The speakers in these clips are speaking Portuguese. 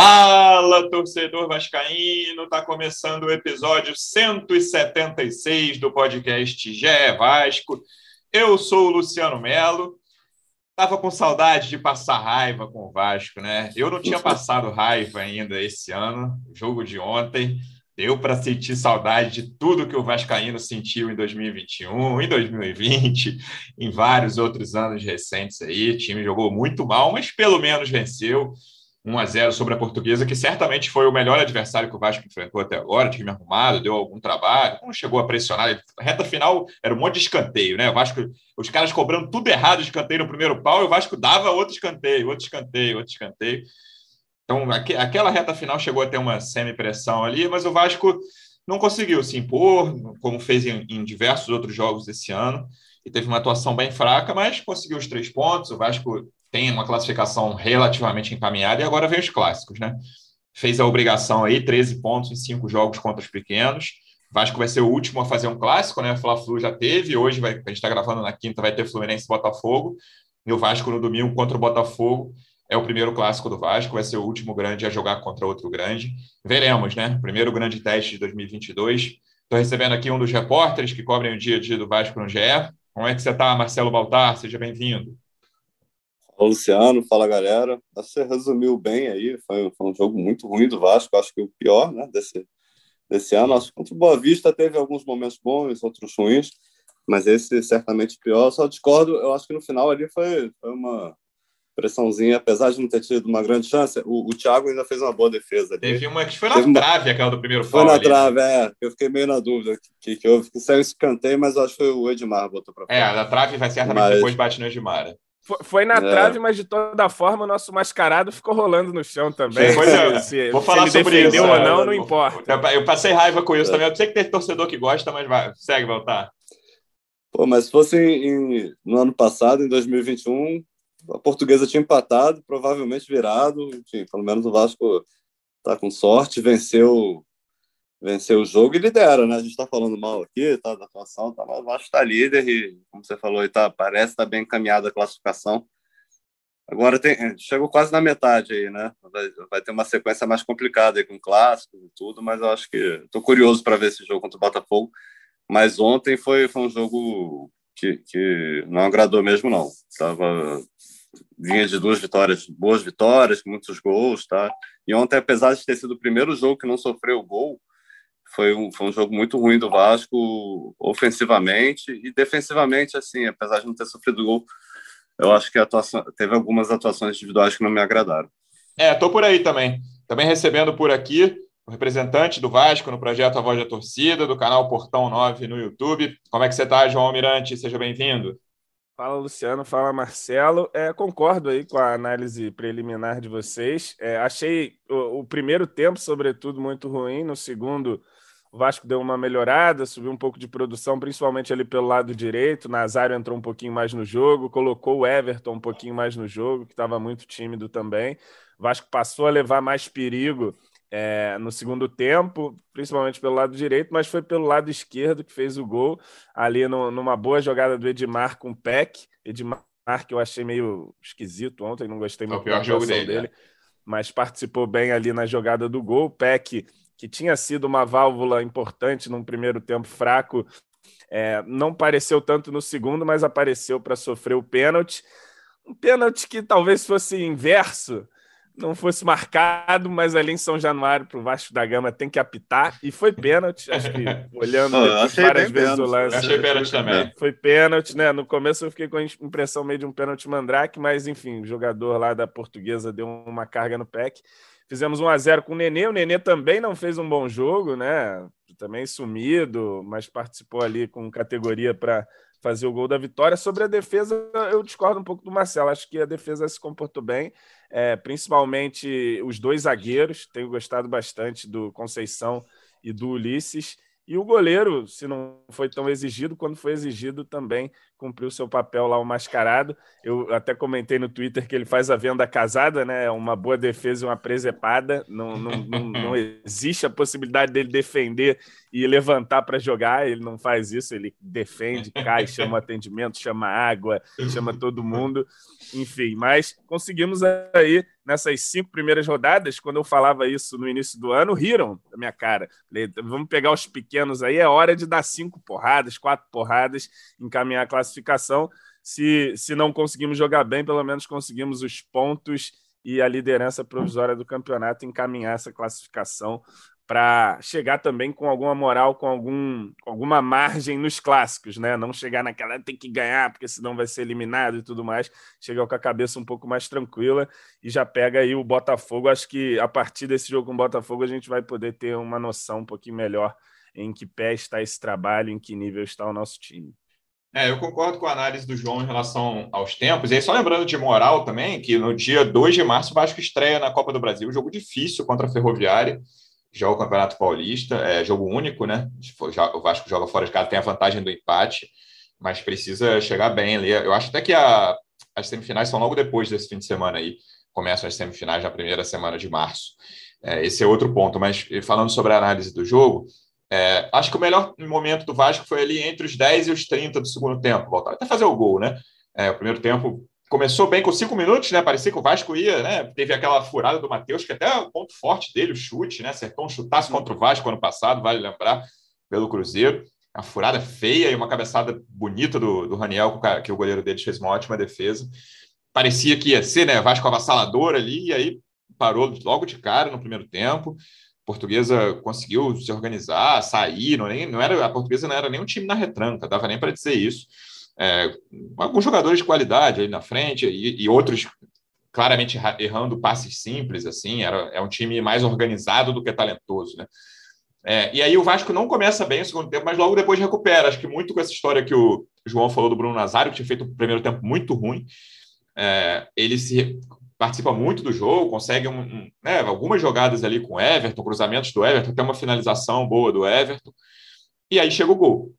Fala, torcedor vascaíno! Está começando o episódio 176 do podcast GE Vasco. Eu sou o Luciano Melo. Tava com saudade de passar raiva com o Vasco, né? Eu não tinha passado raiva ainda esse ano, jogo de ontem. Deu para sentir saudade de tudo que o Vascaíno sentiu em 2021, em 2020, em vários outros anos recentes aí. O time jogou muito mal, mas pelo menos venceu. 1 a 0 sobre a Portuguesa, que certamente foi o melhor adversário que o Vasco enfrentou até agora, time arrumado, deu algum trabalho, não chegou a pressionar. A reta final era um monte de escanteio, né? O Vasco, os caras cobrando tudo errado escanteio no primeiro pau, e o Vasco dava outro escanteio, outro escanteio, outro escanteio. Então, aquela reta final chegou a ter uma semi-pressão ali, mas o Vasco não conseguiu se impor, como fez em, em diversos outros jogos desse ano, e teve uma atuação bem fraca, mas conseguiu os três pontos. O Vasco tem uma classificação relativamente encaminhada e agora vem os clássicos, né? Fez a obrigação aí, 13 pontos em cinco jogos contra os pequenos. Vasco vai ser o último a fazer um clássico, né? Fla-Flu já teve, hoje vai, a gente está gravando na quinta, vai ter Fluminense e Botafogo. E o Vasco no domingo contra o Botafogo é o primeiro clássico do Vasco, vai ser o último grande a jogar contra outro grande. Veremos, né? Primeiro grande teste de 2022. Estou recebendo aqui um dos repórteres que cobrem o dia a dia do Vasco no GE. Como é que você está, Marcelo Baltar? Seja bem-vindo. Fala, Luciano. Fala, galera. Você resumiu bem aí. Foi, foi, um jogo muito ruim do Vasco. Acho que o pior né, desse, desse ano. Acho que contra o Boa Vista teve alguns momentos bons, outros ruins. Mas esse certamente pior. Só discordo. Eu acho que no final ali foi, foi uma pressãozinha. Apesar de não ter tido uma grande chance, o, o Thiago ainda fez uma boa defesa. Ali. Teve uma que foi na teve trave, uma... aquela do primeiro Foi na ali. trave, é. Eu fiquei meio na dúvida que, que, que. Que saiu esse canteio, mas acho que foi o Edmar botou para fora. É, na trave vai certamente mas... depois bate no Edmar. Foi, na é. trave, mas de toda forma o nosso mascarado ficou rolando no chão também. Se, se, Vou falar se ele sobre isso. ou é. não, não importa. Eu passei raiva com isso é. também. Eu sei que tem torcedor que gosta, mas vai, segue, voltar. Pô, mas se fosse em, no ano passado, em 2021, a portuguesa tinha empatado, provavelmente virado. Enfim, pelo menos o Vasco está com sorte, venceu venceu o jogo e lidera, né? A gente está falando mal aqui, tá, da atuação, tá, mas o Vasco está líder e, como você falou, tá, parece estar tá bem encaminhada a classificação. Agora tem, chegou quase na metade aí, né? Vai, vai ter uma sequência mais complicada aí com clássicos e tudo, mas eu acho que estou curioso para ver esse jogo contra o Botafogo. Mas ontem foi, foi um jogo que, que não agradou mesmo, não. Tava vinha de duas vitórias, boas vitórias, muitos gols, tá? E ontem, apesar de ter sido o primeiro jogo que não sofreu gol, foi um, foi um jogo muito ruim do Vasco, ofensivamente e defensivamente, assim, apesar de não ter sofrido gol, eu acho que atuação, teve algumas atuações individuais que não me agradaram. É, tô por aí também. Também recebendo por aqui o representante do Vasco no projeto A Voz da Torcida, do canal Portão 9 no YouTube. Como é que você está, João Almirante? Seja bem-vindo. Fala, Luciano. Fala, Marcelo. É, concordo aí com a análise preliminar de vocês. É, achei o, o, primeiro tempo, sobretudo, muito ruim. No segundo, o Vasco deu uma melhorada, subiu um pouco de produção, principalmente ali pelo lado direito. Nazário entrou um pouquinho mais no jogo, colocou o Everton um pouquinho mais no jogo, que estava muito tímido também. O Vasco passou a levar mais perigo é, no segundo tempo, principalmente pelo lado direito, mas foi pelo lado esquerdo que fez o gol, ali no, numa boa jogada do Edmar com o Peck. Edmar, que eu achei meio esquisito ontem, não gostei muito da jogo dele, dele é. mas participou bem ali na jogada do gol. O Peck que tinha sido uma válvula importante num primeiro tempo fraco, é, não apareceu tanto no segundo, mas apareceu para sofrer o pênalti. Um pênalti que talvez fosse inverso, não fosse marcado, mas ali em São Januário para o Vasco da Gama tem que apitar e foi pênalti. Acho que olhando oh, várias vezes o lance. Achei pênalti também. Foi pênalti, né? No começo eu fiquei com a impressão meio de um pênalti mandrake, mas enfim, o jogador lá da portuguesa deu uma carga no PEC. Fizemos 1 a 0 com o Nenê. O Nenê também não fez um bom jogo, né? Também sumido, mas participou ali com categoria para fazer o gol da vitória. Sobre a defesa, eu discordo um pouco do Marcelo. Acho que a defesa se comportou bem, é, principalmente os dois zagueiros. Tenho gostado bastante do Conceição e do Ulisses. E o goleiro, se não foi tão exigido, quando foi exigido também cumpriu seu papel lá, o mascarado. Eu até comentei no Twitter que ele faz a venda casada, né? É uma boa defesa e uma presepada. Não, não, não, não existe a possibilidade dele defender e levantar para jogar. Ele não faz isso, ele defende, cai, chama atendimento, chama água, chama todo mundo. Enfim, mas conseguimos aí nessas cinco primeiras rodadas, quando eu falava isso no início do ano, riram da minha cara. Falei, vamos pegar os pequenos aí, é hora de dar cinco porradas, quatro porradas, encaminhar a classificação. Se, se não conseguimos jogar bem, pelo menos conseguimos os pontos e a liderança provisória do campeonato encaminhar essa classificação para chegar também com alguma moral, com, algum, alguma margem nos clássicos, né? Não chegar naquela tem que ganhar, porque senão vai ser eliminado e tudo mais. Chegar com a cabeça um pouco mais tranquila e já pega aí o Botafogo. Acho que a partir desse jogo com o Botafogo a gente vai poder ter uma noção um pouquinho melhor em que pé está esse trabalho, em que nível está o nosso time. É, eu concordo com a análise do João em relação aos tempos. E aí, só lembrando de moral também, que no dia 2 de março o Vasco estreia na Copa do Brasil, um jogo difícil contra a Ferroviária joga o Campeonato Paulista, é jogo único, né? O Vasco joga fora de casa, tem a vantagem do empate, mas precisa chegar bem ali. Eu acho até que a, as semifinais são logo depois desse fim de semana aí. Começam as semifinais na primeira semana de março. É, esse é outro ponto. Mas falando sobre a análise do jogo, é, acho que o melhor momento do Vasco foi ali entre os 10 e os 30 do segundo tempo. Voltar até fazer o gol, né? É, o primeiro tempo começou bem com cinco minutos, né? Parecia que o Vasco ia, né? Teve aquela furada do Matheus, que até é o ponto forte dele, o chute, né? Acertou um chutaço contra o Vasco ano passado, vale lembrar, pelo Cruzeiro. A furada feia e uma cabeçada bonita do, do Raniel, que o goleiro deles fez uma ótima defesa. Parecia que ia ser, né? Vasco avassalador ali, e aí parou logo de cara no primeiro tempo. A portuguesa conseguiu se organizar, sair, não, nem, não era, a portuguesa não era nem um time na retranca, dava nem para dizer isso é, alguns jogadores de qualidade aí na frente e, e, outros claramente errando passes simples, assim, era, é um time mais organizado do que talentoso, né? É, e aí o Vasco não começa bem o segundo tempo, mas logo depois recupera. Acho que muito com essa história que o João falou do Bruno Nazário, que tinha feito o primeiro tempo muito ruim. É, ele se participa muito do jogo, consegue um, um, né, algumas jogadas ali com o Everton, cruzamentos do Everton, até uma finalização boa do Everton. E aí chega o gol.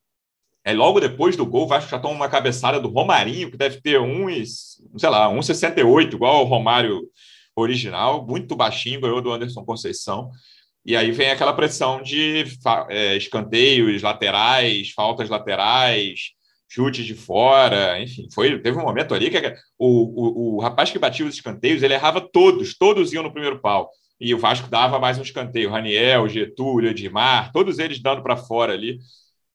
É, logo depois do gol, o Vasco já toma uma cabeçada do Romarinho, que deve ter um, sei lá, 1,68, igual ao Romário original, muito baixinho, ganhou do Anderson Conceição. E aí vem aquela pressão de é, escanteios laterais, faltas laterais, chutes de fora, enfim, foi, teve um momento ali que o, o, o rapaz que batia os escanteios, ele errava todos, todos iam no primeiro pau. E o Vasco dava mais um escanteio, Raniel, Getúlio, Edmar, todos eles dando para fora ali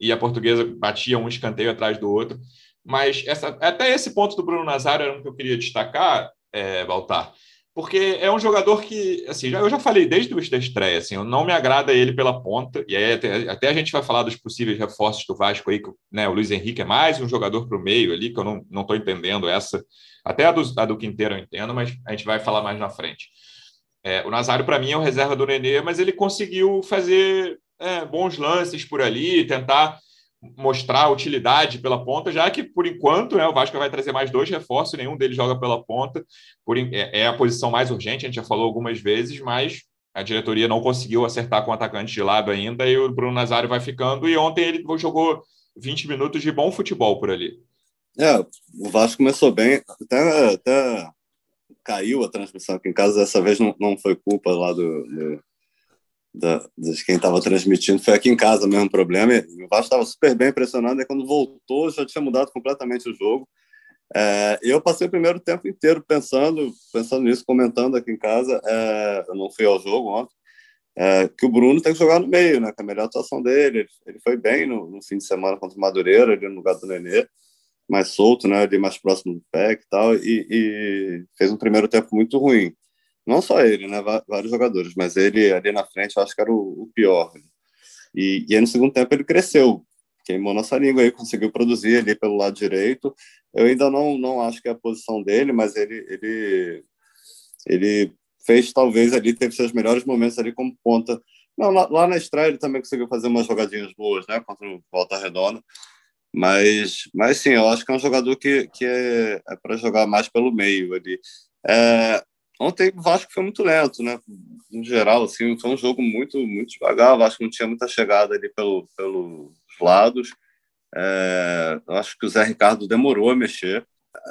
e a portuguesa batia um escanteio atrás do outro. Mas essa, até esse ponto do Bruno Nazário era um que eu queria destacar, é, Baltar, porque é um jogador que, assim, já, eu já falei desde o da estreia, assim, não me agrada ele pela ponta, e aí até, até, a gente vai falar dos possíveis reforços do Vasco aí, que né, o Luiz Henrique é mais um jogador para o meio ali, que eu não estou entendendo essa, até a do, a do Quinteiro eu entendo, mas a gente vai falar mais na frente. É, o Nazário, para mim, é o reserva do Nenê, mas ele conseguiu fazer é, bons lances por ali, tentar mostrar utilidade pela ponta, já que, por enquanto, né, o Vasco vai trazer mais dois reforços, nenhum deles joga pela ponta, por, é, é a posição mais urgente, a gente já falou algumas vezes, mas a diretoria não conseguiu acertar com o atacante de lado ainda, e o Bruno Nazário vai ficando, e ontem ele jogou 20 minutos de bom futebol por ali. É, o Vasco começou bem, até, até caiu a transmissão aqui em casa, dessa vez não, não foi culpa lá do, do da, de quem estava transmitindo. Foi aqui em casa mesmo problema. o Vasco estava super bem impressionado. E quando voltou, já tinha mudado completamente o jogo. É, eu passei o primeiro tempo inteiro pensando, pensando nisso, comentando aqui em casa. É, eu não fui ao jogo ontem. É, que o Bruno tem que jogar no meio, né? Que é a melhor atuação dele. Ele foi bem no, no fim de semana contra o Madureira, ali no lugar do Nenê, mais solto, né? Ali mais próximo do pé e tal. E, e fez um primeiro tempo muito ruim. Não só ele, né? Vários jogadores, mas ele ali na frente eu acho que era o, o pior. E, e aí no segundo tempo ele cresceu, queimou nossa língua aí, conseguiu produzir ali pelo lado direito. Eu ainda não, não acho que é a posição dele, mas ele, ele, ele fez talvez ali, teve seus melhores momentos ali como ponta. Não, lá, lá, na estreia ele também conseguiu fazer umas jogadinhas boas, né, contra o Volta Redonda. Mas, mas sim, eu acho que é um jogador que, que é, é para jogar mais pelo meio ali. É, Ontem o Vasco foi muito lento, né? No geral, assim, foi um jogo muito, muito devagar. O Vasco não tinha muita chegada ali pelo, pelos lados. É, acho que o Zé Ricardo demorou a mexer.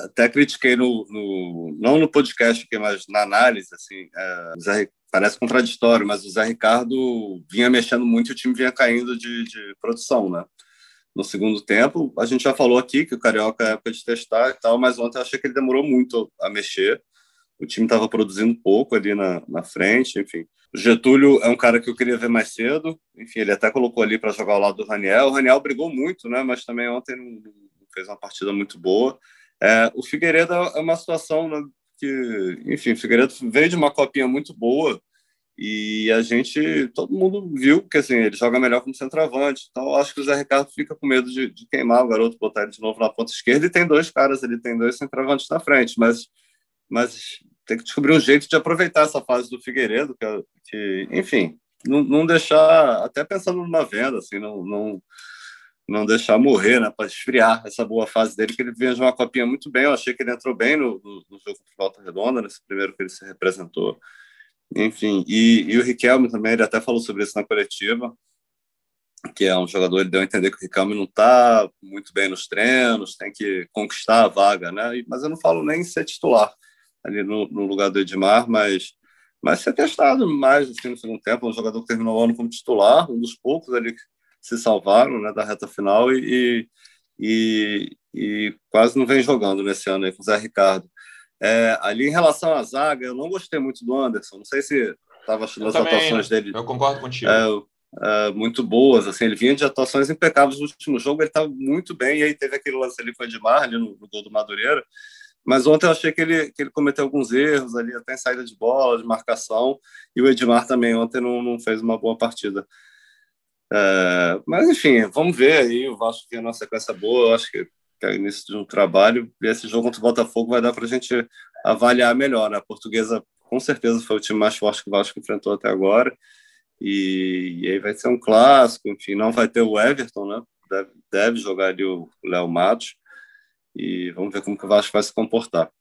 Até critiquei no, no não no podcast mas na análise, assim, é, Zé, parece contraditório, mas o Zé Ricardo vinha mexendo muito e o time vinha caindo de, de produção, né? No segundo tempo, a gente já falou aqui que o Carioca é época de testar e tal, mas ontem eu achei que ele demorou muito a mexer o time estava produzindo pouco ali na, na frente, enfim. O Getúlio é um cara que eu queria ver mais cedo, enfim, ele até colocou ali para jogar ao lado do Raniel. O Raniel brigou muito, né, mas também ontem não, fez uma partida muito boa. É, o Figueiredo é uma situação né, que, enfim, o Figueiredo veio de uma copinha muito boa e a gente, todo mundo viu que assim, ele joga melhor como centroavante. Então, acho que o Zé Ricardo fica com medo de, de queimar o garoto, botar ele de novo na ponta esquerda. E tem dois caras, ele tem dois centroavantes na frente, mas, mas tem que descobrir um jeito de aproveitar essa fase do Figueiredo, que, que enfim, não, não, deixar, até pensando numa venda, assim, não, não, não deixar morrer, né, para esfriar essa boa fase dele, que ele vinha de uma copinha muito bem. Eu achei que ele entrou bem no, no, no jogo de volta redonda, nesse primeiro que ele se representou. Enfim, e, e, o Riquelme também, ele até falou sobre isso na coletiva, que é um jogador, ele deu a entender que o Riquelme não está muito bem nos treinos, tem que conquistar a vaga, né? Mas eu não falo nem ser titular ali no, no lugar do Edmar, mas mas ser testado mais assim, no segundo tempo, um jogador que terminou o ano como titular, um dos poucos ali que se salvaram né, da reta final e, e, e quase não vem jogando nesse ano aí com o Zé Ricardo. É, ali em relação à zaga, eu não gostei muito do Anderson. Não sei se estava achando as também, atuações dele. Eu concordo contigo. É, é, muito boas. Assim, ele vinha de atuações impecáveis no último jogo, ele estava muito bem. E aí teve aquele lance ali com o Edmar, ali no, no gol do Madureira. Mas ontem eu achei que ele, que ele cometeu alguns erros ali, até em saída de bola, de marcação. E o Edmar também ontem não, não fez uma boa partida. É, mas enfim, vamos ver aí. O Vasco tem uma sequência boa. Eu acho que é o início de um trabalho, e esse jogo contra o Botafogo vai dar para a gente avaliar melhor. Né? A portuguesa, com certeza, foi o time mais forte que o Vasco enfrentou até agora, e, e aí vai ser um clássico, enfim, não vai ter o Everton, né? deve, deve jogar ali o Léo Matos, e vamos ver como que o Vasco vai se comportar.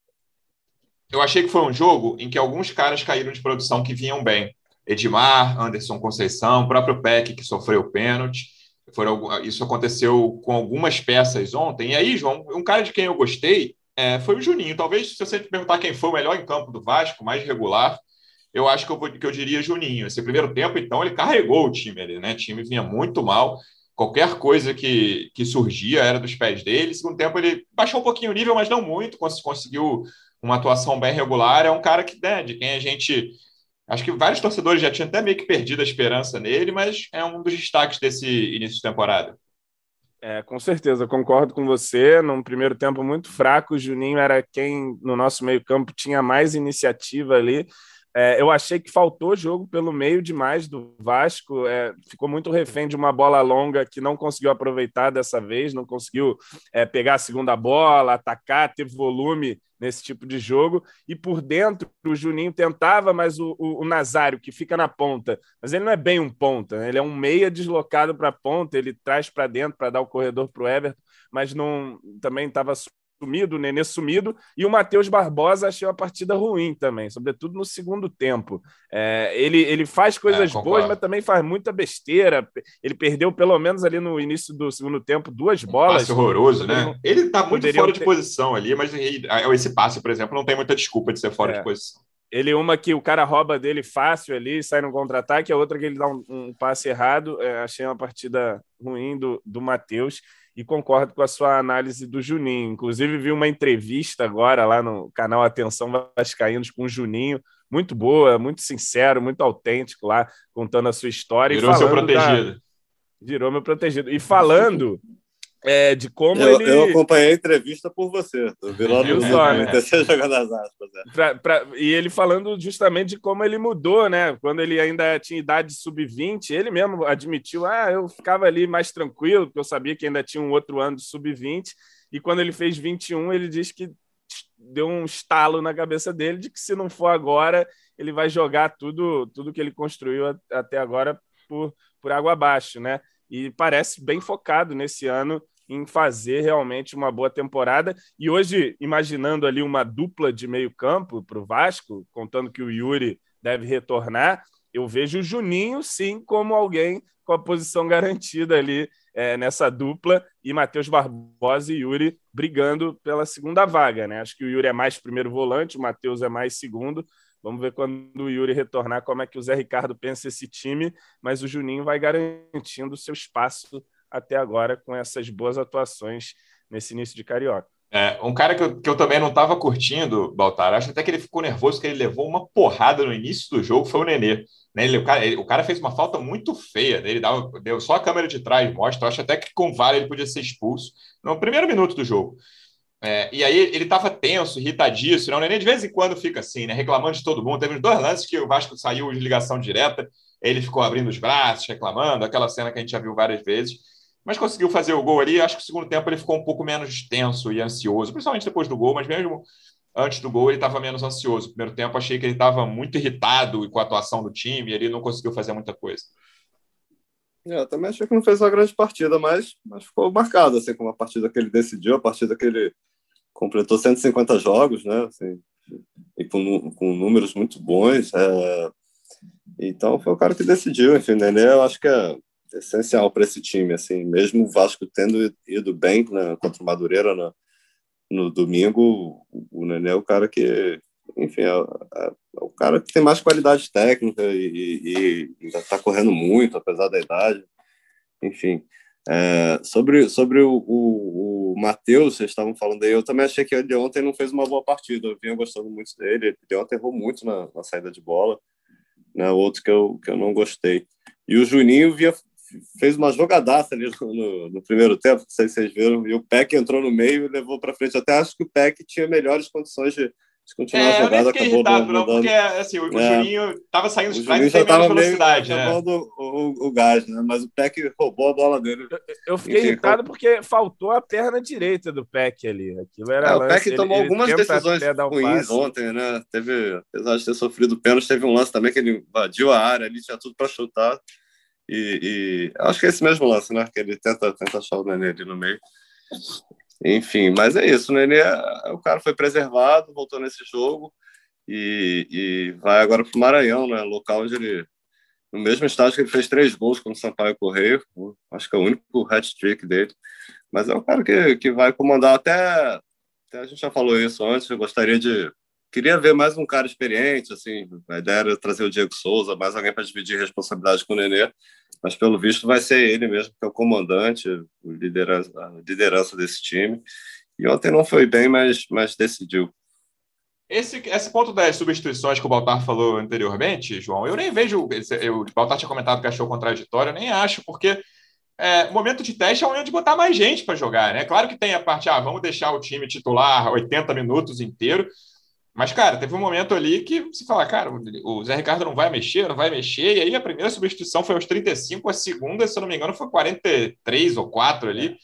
Eu achei que foi um jogo em que alguns caras caíram de produção que vinham bem. Edmar, Anderson Conceição, o próprio Peck, que sofreu pênalti. Foram, isso aconteceu com algumas peças ontem. E aí, João, um cara de quem eu gostei é, foi o Juninho. Talvez, se você perguntar quem foi o melhor em campo do Vasco, mais regular, eu acho que eu, que eu diria Juninho. Esse primeiro tempo, então, ele carregou o time ali, né? O time vinha muito mal. Qualquer coisa que, que surgia era dos pés dele. Segundo tempo, ele baixou um pouquinho o nível, mas não muito. Conseguiu uma atuação bem regular. É um cara que, né, de quem a gente Acho que vários torcedores já tinham até meio que perdido a esperança nele, mas é um dos destaques desse início de temporada. É, com certeza, concordo com você. Num primeiro tempo muito fraco, o Juninho era quem no nosso meio-campo tinha mais iniciativa ali. É, eu achei que faltou jogo pelo meio demais do Vasco. É, ficou muito refém de uma bola longa que não conseguiu aproveitar dessa vez, não conseguiu é, pegar a segunda bola, atacar, ter volume nesse tipo de jogo. E por dentro, o Juninho tentava, mas o, o, o Nazário, que fica na ponta, mas ele não é bem um ponta, né? ele é um meia deslocado para a ponta, ele traz para dentro para dar o corredor para o Everton, mas não também estava sumido, o Nenê sumido, e o Matheus Barbosa achei uma partida ruim também, sobretudo no segundo tempo. É, ele, ele faz coisas é, boas, mas também faz muita besteira. Ele perdeu, pelo menos ali no início do segundo tempo, duas bolas. passe horroroso, né? Ele tá muito fora de ter... posição ali, mas esse passe, por exemplo, não tem muita desculpa de ser fora é. de posição. Ele, uma que o cara rouba dele fácil ali, sai no contra-ataque, a outra que ele dá um, um passe errado. É, achei uma partida ruim do, do Matheus e concordo com a sua análise do Juninho. Inclusive, vi uma entrevista agora lá no canal Atenção Vascaínos com o Juninho, muito boa, muito sincero, muito autêntico lá, contando a sua história. Virou seu protegido. Da... Virou meu protegido. E falando é, de como eu, ele. Eu acompanhei a entrevista por você. Eu vi lá no só, né? jogando as aspas. É. Pra, pra, e ele falando justamente de como ele mudou, né? Quando ele ainda tinha idade sub-20, ele mesmo admitiu: ah, eu ficava ali mais tranquilo, porque eu sabia que ainda tinha um outro ano de sub-20. E quando ele fez 21, ele disse que deu um estalo na cabeça dele de que se não for agora, ele vai jogar tudo, tudo que ele construiu até agora por, por água abaixo, né? E parece bem focado nesse ano em fazer realmente uma boa temporada. E hoje, imaginando ali uma dupla de meio-campo para o Vasco, contando que o Yuri deve retornar, eu vejo o Juninho sim como alguém com a posição garantida ali é, nessa dupla e Matheus Barbosa e Yuri brigando pela segunda vaga. Né? Acho que o Yuri é mais primeiro volante, o Matheus é mais segundo. Vamos ver quando o Yuri retornar como é que o Zé Ricardo pensa esse time, mas o Juninho vai garantindo o seu espaço até agora com essas boas atuações nesse início de Carioca. É, um cara que eu, que eu também não estava curtindo, Baltar, acho até que ele ficou nervoso, que ele levou uma porrada no início do jogo, foi o Nenê. Né? Ele, o, cara, ele, o cara fez uma falta muito feia, né? ele dava, deu só a câmera de trás, mostra, acho até que com VAR ele podia ser expulso no primeiro minuto do jogo. É, e aí ele estava tenso, irritadíssimo. Né? O Nenê de vez em quando fica assim, né? reclamando de todo mundo. Teve uns dois lances que o Vasco saiu de ligação direta, ele ficou abrindo os braços, reclamando, aquela cena que a gente já viu várias vezes mas conseguiu fazer o gol ali. Acho que o segundo tempo ele ficou um pouco menos tenso e ansioso, principalmente depois do gol, mas mesmo antes do gol ele estava menos ansioso. Primeiro tempo achei que ele estava muito irritado com a atuação do time e ele não conseguiu fazer muita coisa. É, também achei que não fez uma grande partida, mas, mas ficou marcado assim, com uma partida que ele decidiu, a partida que ele completou 150 jogos, né? Assim, e com, com números muito bons. É... Então foi o cara que decidiu. Enfim, Nenê, eu acho que é essencial para esse time, assim, mesmo o Vasco tendo ido bem né, contra o Madureira no, no domingo, o Nenê é o cara que, enfim, é, é, é o cara que tem mais qualidade técnica e, e está correndo muito, apesar da idade, enfim. É, sobre sobre o, o, o Matheus, vocês estavam falando aí, eu também achei que ele ontem não fez uma boa partida, eu vinha gostando muito dele, ele ontem errou muito na, na saída de bola, né, outro que eu, que eu não gostei. E o Juninho via, fez uma jogadaça ali no, no, primeiro tempo, não sei se vocês viram, e o Peck entrou no meio e levou para frente. até acho que o Peck tinha melhores condições de, de continuar é, a jogada. Eu nem fiquei irritado, não, porque assim, o, é, Juninho estava saindo de trás e tem menos velocidade. Meio, né? o, o, o, gás, né? mas o Peck roubou a bola dele. Eu, eu fiquei Enfim, irritado porque faltou a perna direita do Peck ali. Aquilo era é, o Peck tomou ele, algumas ele decisões ruins ontem, né? Teve, apesar de ter sofrido pênalti, teve um lance também que ele invadiu a área, ali tinha tudo para chutar. E, e, acho que é esse mesmo lance, né? Que ele tenta, tenta achar o Nenê ali no meio. Enfim, mas é isso. O Nenê, o cara foi preservado, voltou nesse jogo e, e vai agora para o Maranhão, né? Local onde ele, no mesmo estágio que ele fez três gols com o Sampaio Correio, acho que é o único hat-trick dele. Mas é um cara que, que vai comandar até, até. A gente já falou isso antes. Eu gostaria de queria ver mais um cara experiente, assim, a ideia era trazer o Diego Souza, mais alguém para dividir responsabilidade com o Nenê, mas pelo visto vai ser ele mesmo que é o comandante, o liderança, a liderança desse time. E ontem não foi bem, mas, mas decidiu. Esse, esse ponto das substituições que o Baltar falou anteriormente, João, eu nem vejo. Eu, o Baltar tinha comentado que achou contraditório, eu nem acho, porque é, momento de teste é o momento de botar mais gente para jogar, né? Claro que tem a parte, ah, vamos deixar o time titular 80 minutos inteiro, mas, cara, teve um momento ali que você fala, cara, o Zé Ricardo não vai mexer, não vai mexer, e aí a primeira substituição foi aos 35, a segunda, se eu não me engano, foi 43 ou 4 ali.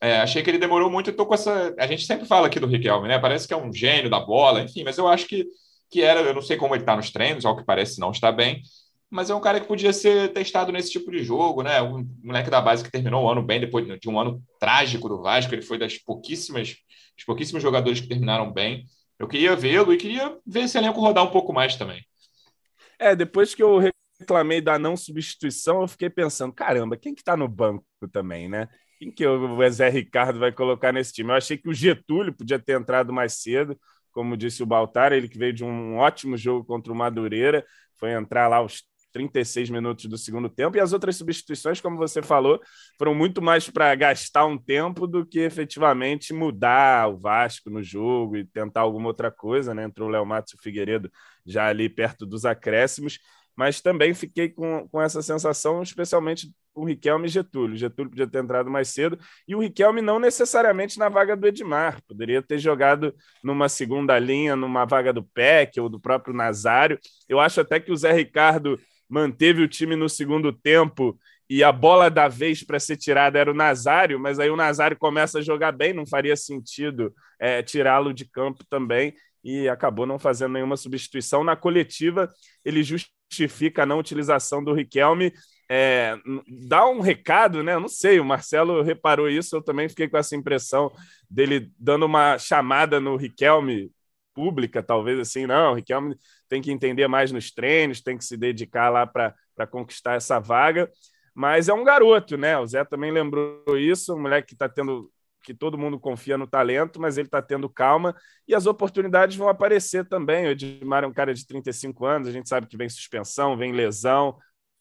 É, achei que ele demorou muito e tô com essa. A gente sempre fala aqui do Riquelme, né? Parece que é um gênio da bola, enfim, mas eu acho que, que era. Eu não sei como ele está nos treinos, ao que parece não está bem, mas é um cara que podia ser testado nesse tipo de jogo, né? Um moleque da base que terminou o ano bem, depois de um ano trágico do Vasco, ele foi das pouquíssimas, dos pouquíssimos jogadores que terminaram bem. Eu queria vê-lo e queria ver esse elenco rodar um pouco mais também. É, depois que eu reclamei da não substituição, eu fiquei pensando, caramba, quem que tá no banco também, né? Quem que o Zé Ricardo vai colocar nesse time? Eu achei que o Getúlio podia ter entrado mais cedo, como disse o Baltar, ele que veio de um ótimo jogo contra o Madureira, foi entrar lá aos 36 minutos do segundo tempo, e as outras substituições, como você falou, foram muito mais para gastar um tempo do que efetivamente mudar o Vasco no jogo e tentar alguma outra coisa, né? Entrou o Léo Matos e o Figueiredo já ali perto dos acréscimos, mas também fiquei com, com essa sensação, especialmente com Riquelme e Getúlio. Getúlio podia ter entrado mais cedo, e o Riquelme não necessariamente na vaga do Edmar, poderia ter jogado numa segunda linha, numa vaga do PEC ou do próprio Nazário. Eu acho até que o Zé Ricardo manteve o time no segundo tempo e a bola da vez para ser tirada era o Nazário, mas aí o Nazário começa a jogar bem, não faria sentido é, tirá-lo de campo também e acabou não fazendo nenhuma substituição. Na coletiva, ele justifica a não utilização do Riquelme. É, dá um recado, né? Não sei, o Marcelo reparou isso, eu também fiquei com essa impressão dele dando uma chamada no Riquelme pública, talvez assim, não, o Riquelme tem que entender mais nos treinos, tem que se dedicar lá para conquistar essa vaga. Mas é um garoto, né? O Zé também lembrou isso, um moleque que está tendo que todo mundo confia no talento, mas ele está tendo calma e as oportunidades vão aparecer também. O Edmar é um cara de 35 anos, a gente sabe que vem suspensão, vem lesão,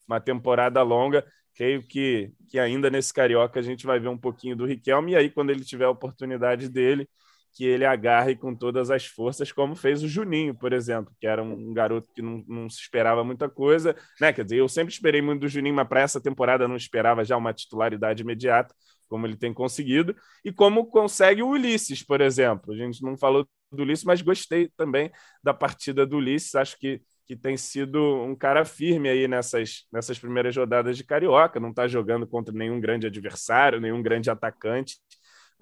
uma temporada longa. Creio que, que ainda nesse Carioca a gente vai ver um pouquinho do Riquelme, e aí, quando ele tiver a oportunidade dele, que ele agarre com todas as forças, como fez o Juninho, por exemplo, que era um garoto que não, não se esperava muita coisa, né? Quer dizer, eu sempre esperei muito do Juninho, mas para essa temporada não esperava já uma titularidade imediata, como ele tem conseguido, e como consegue o Ulisses, por exemplo. A gente não falou do Ulisses, mas gostei também da partida do Ulisses, acho que que tem sido um cara firme aí nessas, nessas primeiras rodadas de Carioca, não está jogando contra nenhum grande adversário, nenhum grande atacante,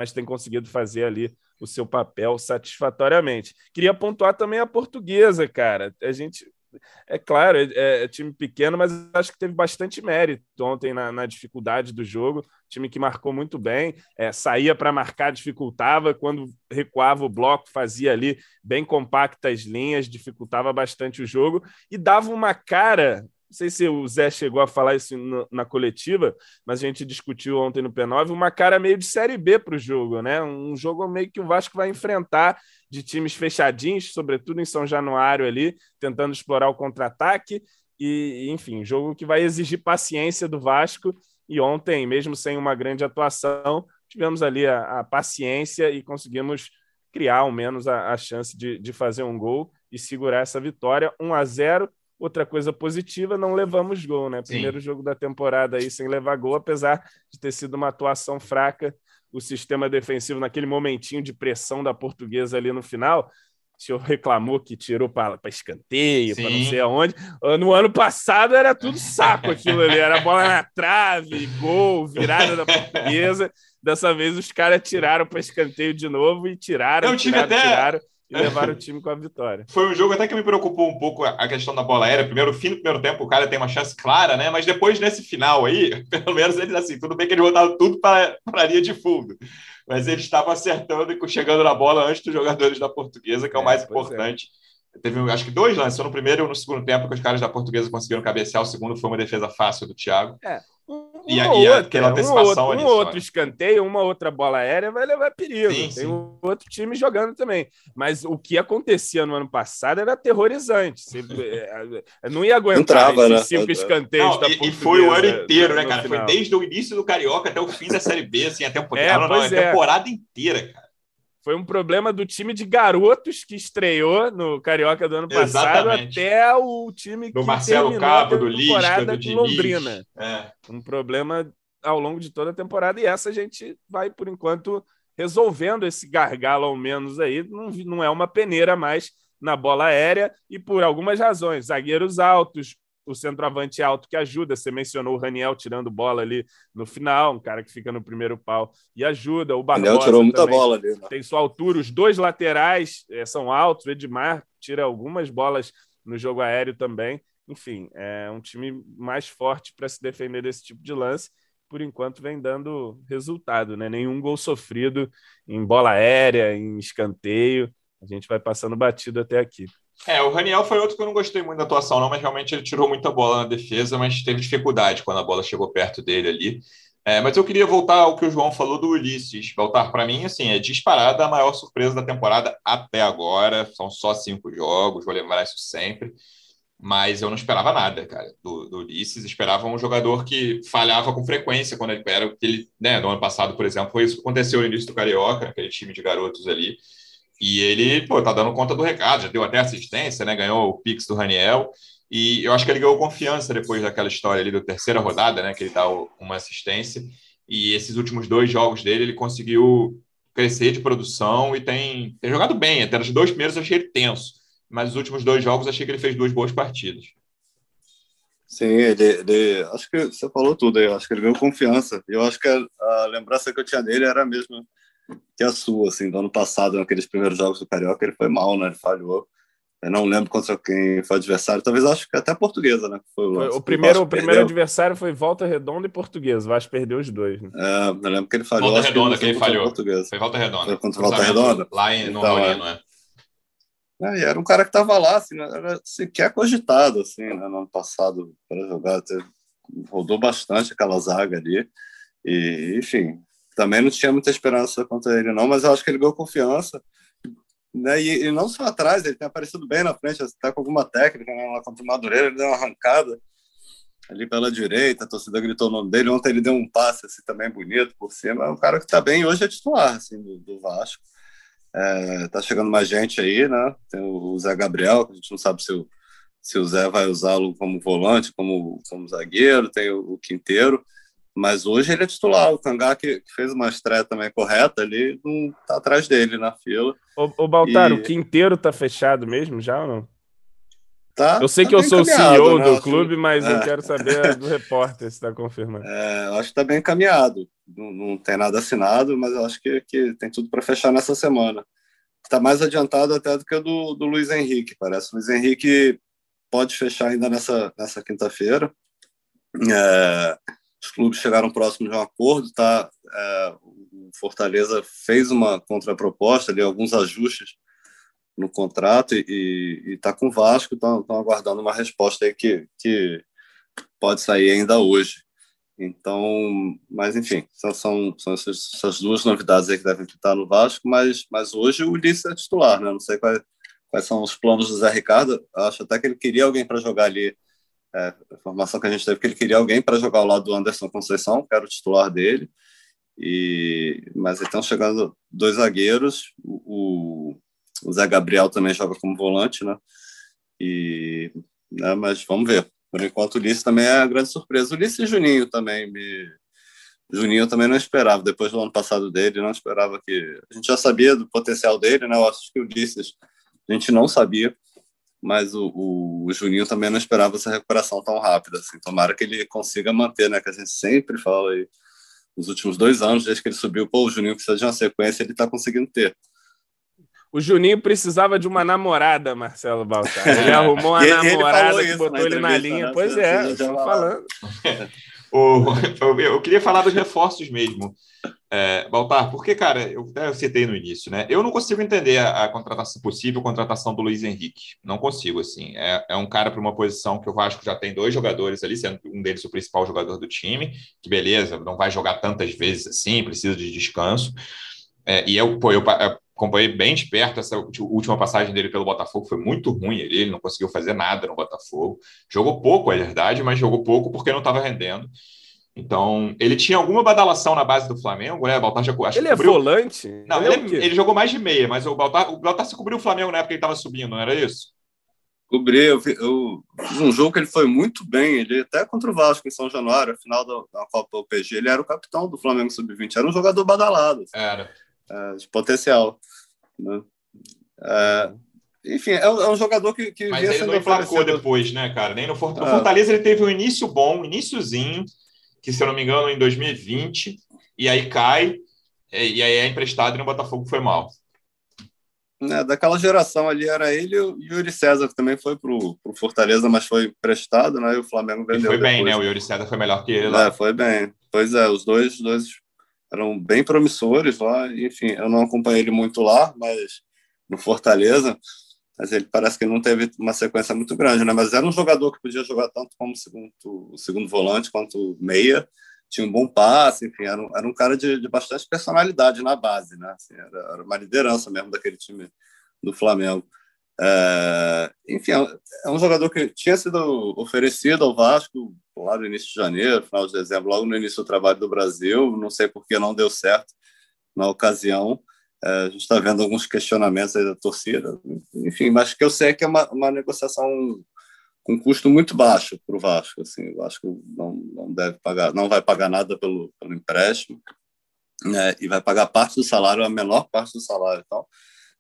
mas tem conseguido fazer ali o seu papel satisfatoriamente. Queria pontuar também a portuguesa, cara. A gente. É claro, é, é time pequeno, mas acho que teve bastante mérito ontem na, na dificuldade do jogo. Time que marcou muito bem, é, saía para marcar, dificultava. Quando recuava o bloco, fazia ali bem compactas linhas, dificultava bastante o jogo e dava uma cara não sei se o Zé chegou a falar isso na coletiva, mas a gente discutiu ontem no P9, uma cara meio de Série B para o jogo, né? Um jogo meio que o Vasco vai enfrentar de times fechadinhos, sobretudo em São Januário ali, tentando explorar o contra-ataque. E, enfim, jogo que vai exigir paciência do Vasco. E ontem, mesmo sem uma grande atuação, tivemos ali a, a paciência e conseguimos criar ao menos a, a chance de, de fazer um gol e segurar essa vitória 1 a 0 Outra coisa positiva, não levamos gol, né? Primeiro Sim. jogo da temporada aí sem levar gol, apesar de ter sido uma atuação fraca. O sistema defensivo, naquele momentinho de pressão da portuguesa ali no final, o senhor reclamou que tirou para escanteio, para não sei aonde. No ano passado era tudo saco aquilo ali, era bola na trave, gol, virada da portuguesa. Dessa vez os caras tiraram para escanteio de novo e tiraram. É um time tiraram, até. Tiraram e levaram o time com a vitória. Foi um jogo até que me preocupou um pouco a questão da bola aérea. Primeiro, fim do primeiro tempo, o cara tem uma chance clara, né? Mas depois, nesse final aí, pelo menos eles assim, tudo bem que eles botaram tudo para a linha de fundo. Mas eles estavam acertando e chegando na bola antes dos jogadores da portuguesa, que é, é o mais é. importante. É. Teve, acho que dois lances, no primeiro e no segundo tempo, que os caras da portuguesa conseguiram cabecear. O segundo foi uma defesa fácil do Thiago. É. Um, e, a, e outra, aquela antecipação um outro, um outro escanteio, uma outra bola aérea vai levar perigo. Sim, Tem sim. Um outro time jogando também. Mas o que acontecia no ano passado era aterrorizante. Você, é, é, não ia aguentar Entrava, esses né? cinco escanteios não, da e, e foi o ano inteiro, né, cara? Foi desde o início do Carioca até o fim da Série B, assim, a temporada, é, não, não, a temporada inteira, cara. Foi um problema do time de garotos que estreou no Carioca do ano passado Exatamente. até o time do que Marcelo Cabo, do Lisca, do Diniz. Londrina. É. Um problema ao longo de toda a temporada e essa a gente vai, por enquanto, resolvendo esse gargalo ao menos aí. Não, não é uma peneira mais na bola aérea e por algumas razões. Zagueiros altos, o centroavante alto que ajuda. Você mencionou o Raniel tirando bola ali no final, um cara que fica no primeiro pau e ajuda. O Barbosa Raniel tirou muita bola ali. Né? Tem sua altura, os dois laterais é, são altos. O Edmar tira algumas bolas no jogo aéreo também. Enfim, é um time mais forte para se defender desse tipo de lance. Por enquanto vem dando resultado, né? Nenhum gol sofrido em bola aérea, em escanteio. A gente vai passando batido até aqui. É, o Raniel foi outro que eu não gostei muito da atuação, não, mas realmente ele tirou muita bola na defesa, mas teve dificuldade quando a bola chegou perto dele ali. É, mas eu queria voltar ao que o João falou do Ulisses. Voltar para mim, assim, é disparada a maior surpresa da temporada até agora. São só cinco jogos, vou lembrar isso sempre. Mas eu não esperava nada, cara, do, do Ulisses. Esperava um jogador que falhava com frequência quando ele era. Ele, né, no ano passado, por exemplo, foi isso que aconteceu no início do Carioca, aquele time de garotos ali. E ele, pô, tá dando conta do recado, já deu até assistência, né? Ganhou o Pix do Raniel. E eu acho que ele ganhou confiança depois daquela história ali da terceira rodada, né? Que ele dá uma assistência. E esses últimos dois jogos dele, ele conseguiu crescer de produção e tem, tem jogado bem. Até nos dois primeiros achei ele tenso. Mas os últimos dois jogos achei que ele fez duas boas partidas. Sim, ele, ele, acho que você falou tudo aí. Acho que ele ganhou confiança. Eu acho que a, a lembrança que eu tinha dele era a mesma que a sua, assim, do ano passado, naqueles primeiros jogos do Carioca, ele foi mal, né? Ele falhou. Eu não lembro contra quem foi o adversário, talvez acho que até a portuguesa, né? Foi o, foi, o primeiro, o primeiro adversário foi Volta Redonda e Portuguesa. O Vasco perdeu os dois. Né? É, eu lembro que ele falhou. Volta Redonda, que ele, falhou. Foi Volta Redonda. Foi contra Volta Redonda? Lá em, no então, Moreno, é. é. E era um cara que estava lá, assim, né, era sequer cogitado, assim, né, no ano passado, para jogar. Rodou bastante aquela zaga ali. E, enfim, também não tinha muita esperança contra ele, não, mas eu acho que ele ganhou confiança. Né? E, e não só atrás, ele tem aparecido bem na frente, está com alguma técnica né? lá contra o Madureira, ele deu uma arrancada ali pela direita, a torcida gritou o nome dele. Ontem ele deu um passe assim, também bonito por cima. É um cara que está bem, hoje é titular assim, do, do Vasco. É, tá chegando mais gente aí, né? Tem o Zé Gabriel, que a gente não sabe se o, se o Zé vai usá-lo como volante, como, como zagueiro, tem o, o Quinteiro, mas hoje ele é titular. O Cangá, que, que, fez uma estreia também correta ali, não tá atrás dele na fila. Ô, ô Baltar, e... o Quinteiro tá fechado mesmo já ou não? Tá, eu sei tá que eu sou o CEO né? do clube, mas é. eu quero saber do repórter se está confirmando. É, eu acho que está bem encaminhado. Não, não, tem nada assinado, mas eu acho que, que tem tudo para fechar nessa semana. Está mais adiantado até do que o do, do Luiz Henrique, parece. O Luiz Henrique pode fechar ainda nessa, nessa quinta-feira. É, os clubes chegaram próximos de um acordo, tá? É, o Fortaleza fez uma contraproposta ali, alguns ajustes no contrato e está com o Vasco, estão aguardando uma resposta aí que, que pode sair ainda hoje. Então, mas enfim, são, são, são essas, essas, duas novidades aí que devem estar no Vasco, mas, mas hoje o Ulisses é titular, né? Não sei quais, quais são os planos do Zé Ricardo, acho até que ele queria alguém para jogar ali. É, a informação que a gente teve que ele queria alguém para jogar ao lado do Anderson Conceição, que era o titular dele. E, mas estão chegando dois zagueiros, o, o Zé Gabriel também joga como volante, né? E, né, mas vamos ver. Por enquanto, o Ulisses também é a grande surpresa. O Ulisses e Juninho também me. Juninho também não esperava, depois do ano passado dele, não esperava que. A gente já sabia do potencial dele, né? Eu acho que o Ulisses a gente não sabia, mas o, o, o Juninho também não esperava essa recuperação tão rápida. Assim. Tomara que ele consiga manter, né? Que a gente sempre fala aí, nos últimos dois anos, desde que ele subiu, pô, o Juninho precisa de uma sequência, ele está conseguindo ter. O Juninho precisava de uma namorada, Marcelo Baltar. Ele arrumou uma namorada que botou ele na linha. Né? Pois é, estou falando. o, eu queria falar dos reforços mesmo. É, Baltar, porque, cara, eu, eu citei no início, né? Eu não consigo entender a, a contratação possível contratação do Luiz Henrique. Não consigo, assim. É, é um cara para uma posição que o Vasco já tem dois jogadores ali, sendo um deles o principal jogador do time, que beleza, não vai jogar tantas vezes assim, precisa de descanso. É, e eu, pô, eu, eu acompanhei bem de perto essa última passagem dele pelo Botafogo, foi muito ruim ele, ele não conseguiu fazer nada no Botafogo. Jogou pouco, é verdade, mas jogou pouco porque não estava rendendo. Então, ele tinha alguma badalação na base do Flamengo, né? O Baltar já acho Ele é volante? Não, ele, ele, é ele, jogou mais de meia, mas o Baltar, o Baltar se cobriu o Flamengo na época que ele estava subindo, não era isso? Cobri, eu, eu, um jogo que ele foi muito bem, ele até contra o Vasco em São Januário, final da, da Copa UPG, ele era o capitão do Flamengo Sub-20, era um jogador badalado. Assim. Era é, de potencial. Né? É, enfim, é um, é um, jogador que, que Mas ele não emplacou depois, né, cara? Nem no Fortaleza. No Fortaleza ele teve um início bom, um iníciozinho, que se eu não me engano, em 2020, e aí cai, e aí é emprestado e no Botafogo foi mal. É, daquela geração ali era ele e o Yuri César, que também foi pro, pro Fortaleza, mas foi emprestado, né? E o Flamengo vendeu. E foi bem, depois. né? O Yuri César foi melhor que ele. Lá. É, foi bem. Pois é, os dois, dois eram bem promissores lá. Enfim, eu não acompanhei ele muito lá, mas no Fortaleza, mas ele parece que não teve uma sequência muito grande, né? Mas era um jogador que podia jogar tanto como segundo, segundo volante quanto meia, tinha um bom passe, enfim, era um, era um cara de, de bastante personalidade na base, né? Assim, era, era, uma liderança mesmo daquele time do Flamengo. É, enfim, é um jogador que tinha sido oferecido ao Vasco lá no início de janeiro, final de dezembro, logo no início do trabalho do Brasil. Não sei por que não deu certo na ocasião. É, a gente está vendo alguns questionamentos da torcida, enfim, mas que eu sei que é uma, uma negociação com custo muito baixo para o Vasco. Assim, o Vasco não, não deve pagar, não vai pagar nada pelo, pelo empréstimo né, e vai pagar parte do salário, a menor parte do salário. Então,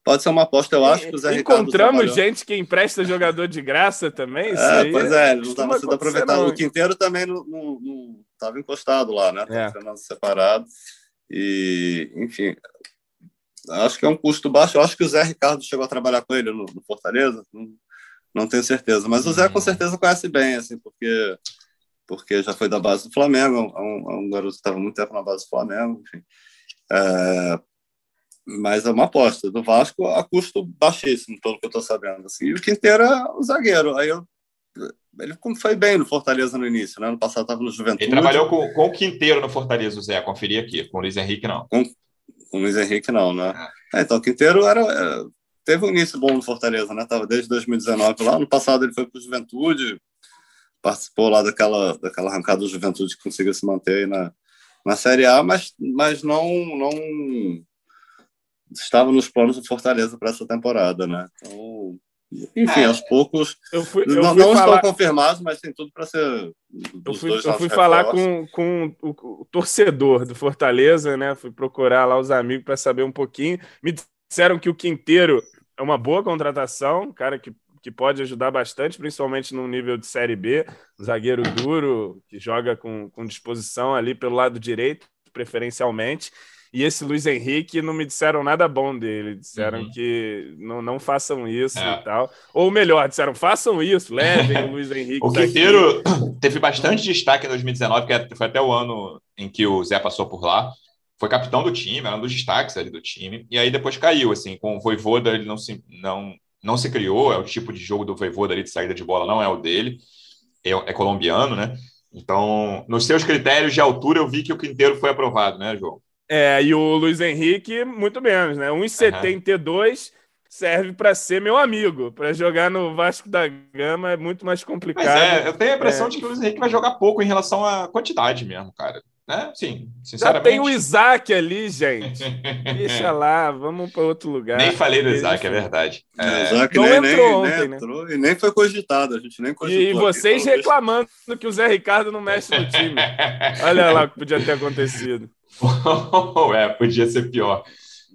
Pode ser uma aposta, eu acho que o Zé Encontramos Ricardo gente que empresta jogador de graça também. É, pois é, ele não estava sendo aproveitado. O Quinteiro também não estava encostado lá, né? Estava é. separado. E, enfim, acho que é um custo baixo. Eu acho que o Zé Ricardo chegou a trabalhar com ele no, no Fortaleza, não, não, tenho certeza. Mas o Zé com uhum. certeza conhece bem, assim, porque, porque já foi da base do Flamengo, é um, é um garoto que estava muito tempo na base do Flamengo, enfim. É, mas é uma aposta do Vasco a custo baixíssimo, pelo que eu estou sabendo. Assim. E o Quinteiro é o zagueiro. Aí eu, ele foi bem no Fortaleza no início, né? No passado estava no Juventude. Ele trabalhou com, com o Quinteiro no Fortaleza, o Zé. Conferi aqui. Com o Luiz Henrique, não. Com, com o Luiz Henrique, não, né? É. É, então, o Quinteiro era, é, teve um início bom no Fortaleza, né? Tava desde 2019 lá. No passado ele foi para o Juventude, participou lá daquela, daquela arrancada do Juventude que conseguiu se manter na, na Série A, mas, mas não, não estava nos planos do Fortaleza para essa temporada, né? Então, enfim, é. aos poucos. Eu fui, eu não, não falar... estão confirmados, mas tem tudo para ser. Eu fui, eu fui falar com, com o, o, torcedor do Fortaleza, né? Fui procurar lá os amigos para saber um pouquinho. Me disseram que o Quinteiro é uma boa contratação, cara que, que pode ajudar bastante, principalmente no nível de Série B. Zagueiro duro, que joga com, com disposição ali pelo lado direito, preferencialmente. E esse Luiz Henrique não me disseram nada bom dele. Disseram uhum. que não, não façam isso é. e tal. Ou melhor, disseram façam isso, levem o Luiz Henrique. o Quinteiro teve bastante destaque em 2019, que foi até o ano em que o Zé passou por lá. Foi capitão do time, era um dos destaques ali do time. E aí depois caiu, assim, com o Voivoda ele não se, não, não se criou, é o tipo de jogo do Voivoda ali de saída de bola, não é o dele. É, é colombiano, né? Então, nos seus critérios de altura, eu vi que o Quinteiro foi aprovado, né, João? É, e o Luiz Henrique, muito menos, né? 1,72 uhum. serve para ser meu amigo. Para jogar no Vasco da Gama é muito mais complicado. Mas é, eu tenho a impressão é. de que o Luiz Henrique vai jogar pouco em relação à quantidade mesmo, cara. Né? Sim, sinceramente. Já tem o Isaac ali, gente. Deixa lá, vamos para outro lugar. Nem falei do Isaac, é verdade. É. O Isaac não nem, entrou nem, ontem, nem né? entrou, né? E nem foi cogitado, a gente nem cogitou. E vocês reclamando que o Zé Ricardo não mexe no time. Olha lá o que podia ter acontecido. é, podia ser pior.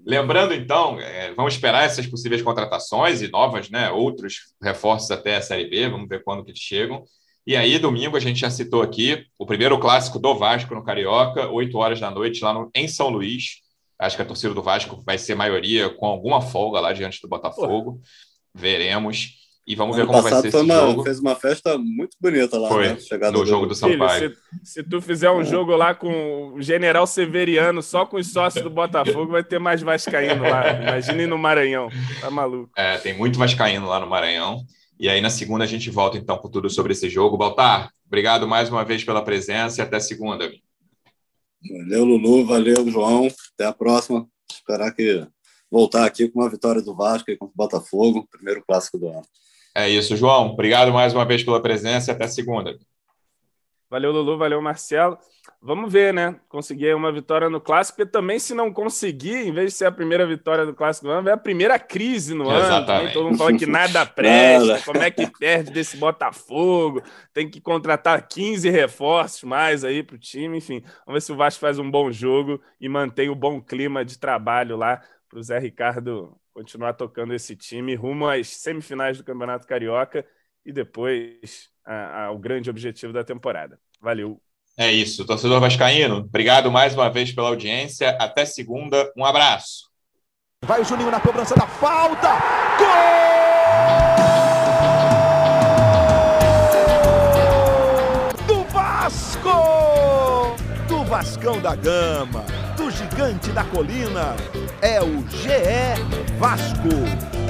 Lembrando, então, é, vamos esperar essas possíveis contratações e novas, né? Outros reforços até a Série B, vamos ver quando que eles chegam. E aí, domingo, a gente já citou aqui o primeiro clássico do Vasco no Carioca, 8 horas da noite, lá no, em São Luís. Acho que a torcida do Vasco vai ser maioria com alguma folga lá diante do Botafogo. Veremos. E vamos ano ver como vai ser esse uma, jogo. Fez uma festa muito bonita lá, Foi, né? no do... jogo do Sampaio. Filho, se, se, tu fizer um é. jogo lá com o General Severiano, só com os sócios do Botafogo, vai ter mais vascaíno lá. Imagine no Maranhão. Tá maluco. É, tem muito vascaíno lá no Maranhão. E aí na segunda a gente volta então com tudo sobre esse jogo. Baltar, obrigado mais uma vez pela presença e até segunda. Valeu, Lulu. Valeu, João. Até a próxima. Esperar que voltar aqui com uma vitória do Vasco e contra o Botafogo, primeiro clássico do ano. É isso, João. Obrigado mais uma vez pela presença e até segunda. Valeu, Lulu. Valeu, Marcelo. Vamos ver, né? Conseguir uma vitória no clássico, porque também, se não conseguir, em vez de ser a primeira vitória do clássico do ano, é a primeira crise no Exatamente. ano. Todo mundo fala que nada presta, como é que perde desse Botafogo, tem que contratar 15 reforços mais aí para o time, enfim. Vamos ver se o Vasco faz um bom jogo e mantém o bom clima de trabalho lá para o Zé Ricardo continuar tocando esse time rumo às semifinais do Campeonato Carioca e depois ao grande objetivo da temporada. Valeu. É isso, torcedor vascaíno. Obrigado mais uma vez pela audiência. Até segunda. Um abraço. Vai o Juninho na cobrança da falta. Gol! Do Vasco! Do Vascão da Gama, Gigante da Colina. É o GE Vasco.